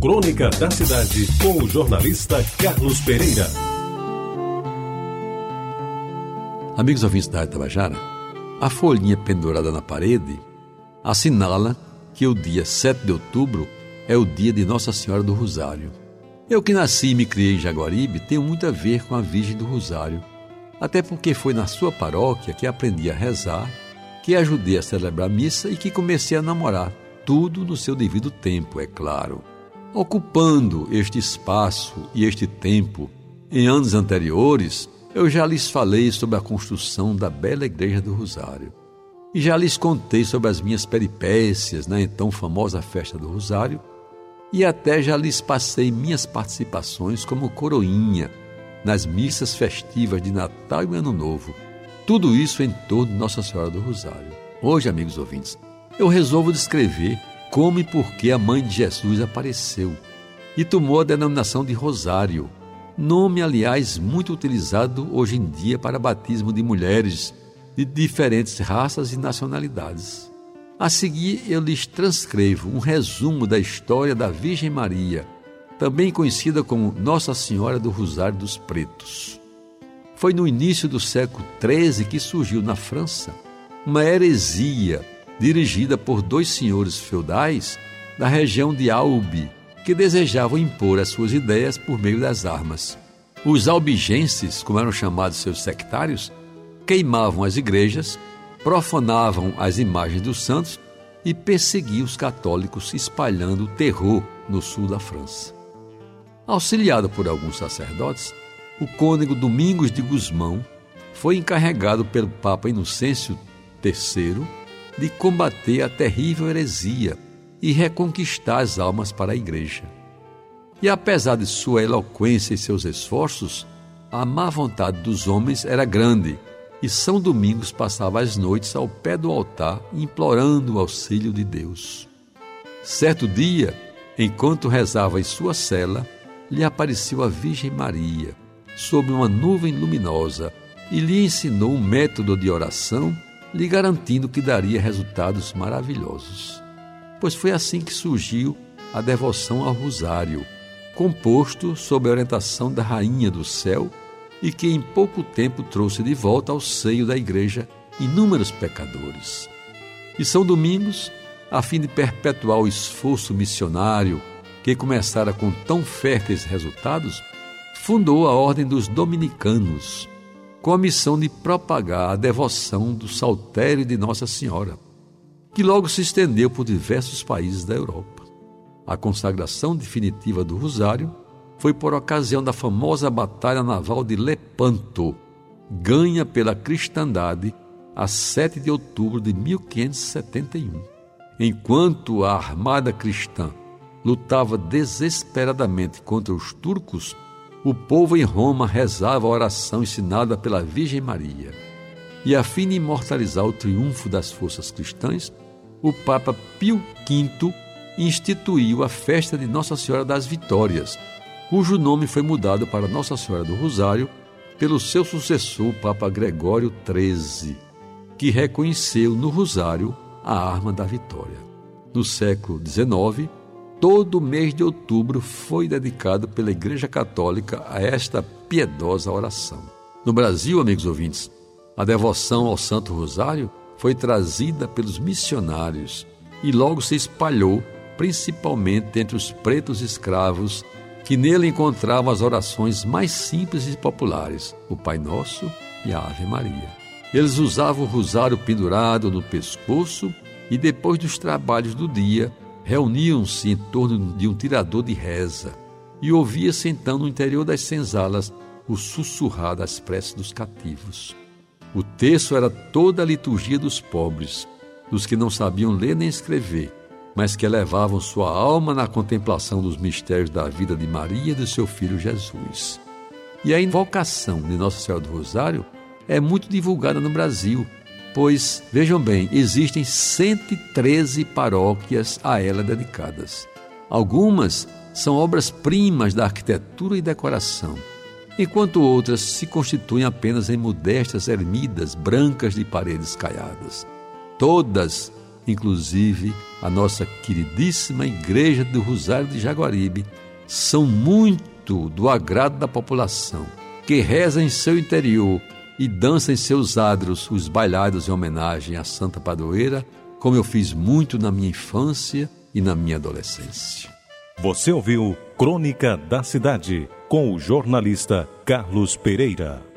Crônica da Cidade, com o jornalista Carlos Pereira. Amigos ouvintes da Tabajara, a folhinha pendurada na parede assinala que o dia 7 de outubro é o dia de Nossa Senhora do Rosário. Eu que nasci e me criei em Jaguaribe tenho muito a ver com a Virgem do Rosário, até porque foi na sua paróquia que aprendi a rezar, que ajudei a celebrar a missa e que comecei a namorar, tudo no seu devido tempo, é claro. Ocupando este espaço e este tempo em anos anteriores, eu já lhes falei sobre a construção da bela Igreja do Rosário. E já lhes contei sobre as minhas peripécias na então famosa Festa do Rosário, e até já lhes passei minhas participações como coroinha nas missas festivas de Natal e Ano Novo. Tudo isso em torno de Nossa Senhora do Rosário. Hoje, amigos ouvintes, eu resolvo descrever como e por que a mãe de Jesus apareceu e tomou a denominação de Rosário, nome, aliás, muito utilizado hoje em dia para batismo de mulheres de diferentes raças e nacionalidades. A seguir, eu lhes transcrevo um resumo da história da Virgem Maria, também conhecida como Nossa Senhora do Rosário dos Pretos. Foi no início do século XIII que surgiu na França uma heresia dirigida por dois senhores feudais da região de Albi, que desejavam impor as suas ideias por meio das armas. Os albigenses, como eram chamados seus sectários, queimavam as igrejas profanavam as imagens dos santos e perseguiam os católicos, espalhando terror no sul da França. Auxiliado por alguns sacerdotes, o cônego Domingos de Gusmão foi encarregado pelo Papa Inocêncio III de combater a terrível heresia e reconquistar as almas para a Igreja. E apesar de sua eloquência e seus esforços, a má vontade dos homens era grande e São Domingos passava as noites ao pé do altar implorando o auxílio de Deus. Certo dia, enquanto rezava em sua cela, lhe apareceu a Virgem Maria, sob uma nuvem luminosa, e lhe ensinou um método de oração, lhe garantindo que daria resultados maravilhosos. Pois foi assim que surgiu a devoção ao Rosário, composto sob a orientação da Rainha do Céu e que em pouco tempo trouxe de volta ao seio da igreja inúmeros pecadores. E São Domingos, a fim de perpetuar o esforço missionário que começara com tão férteis resultados, fundou a Ordem dos Dominicanos, com a missão de propagar a devoção do saltério de Nossa Senhora, que logo se estendeu por diversos países da Europa. A consagração definitiva do Rosário foi por ocasião da famosa Batalha Naval de Lepanto, ganha pela cristandade a 7 de outubro de 1571. Enquanto a armada cristã lutava desesperadamente contra os turcos, o povo em Roma rezava a oração ensinada pela Virgem Maria. E a fim de imortalizar o triunfo das forças cristãs, o Papa Pio V instituiu a festa de Nossa Senhora das Vitórias, cujo nome foi mudado para Nossa Senhora do Rosário pelo seu sucessor, Papa Gregório XIII, que reconheceu no Rosário a arma da vitória. No século XIX, todo o mês de outubro foi dedicado pela Igreja Católica a esta piedosa oração. No Brasil, amigos ouvintes, a devoção ao Santo Rosário foi trazida pelos missionários e logo se espalhou, principalmente entre os pretos escravos que nele encontravam as orações mais simples e populares, o Pai Nosso e a Ave Maria. Eles usavam o rosário pendurado no pescoço e, depois dos trabalhos do dia, reuniam-se em torno de um tirador de reza e ouvia-se então no interior das senzalas o sussurrar das preces dos cativos. O texto era toda a liturgia dos pobres, dos que não sabiam ler nem escrever, mas que elevavam sua alma na contemplação dos mistérios da vida de Maria e de seu filho Jesus. E a invocação de Nossa Senhora do Rosário é muito divulgada no Brasil, pois, vejam bem, existem 113 paróquias a ela dedicadas. Algumas são obras-primas da arquitetura e decoração, enquanto outras se constituem apenas em modestas ermidas brancas de paredes caiadas. Todas inclusive a nossa queridíssima Igreja do Rosário de Jaguaribe, são muito do agrado da população, que reza em seu interior e dança em seus adros os bailados em homenagem à Santa Padroeira, como eu fiz muito na minha infância e na minha adolescência. Você ouviu Crônica da Cidade com o jornalista Carlos Pereira.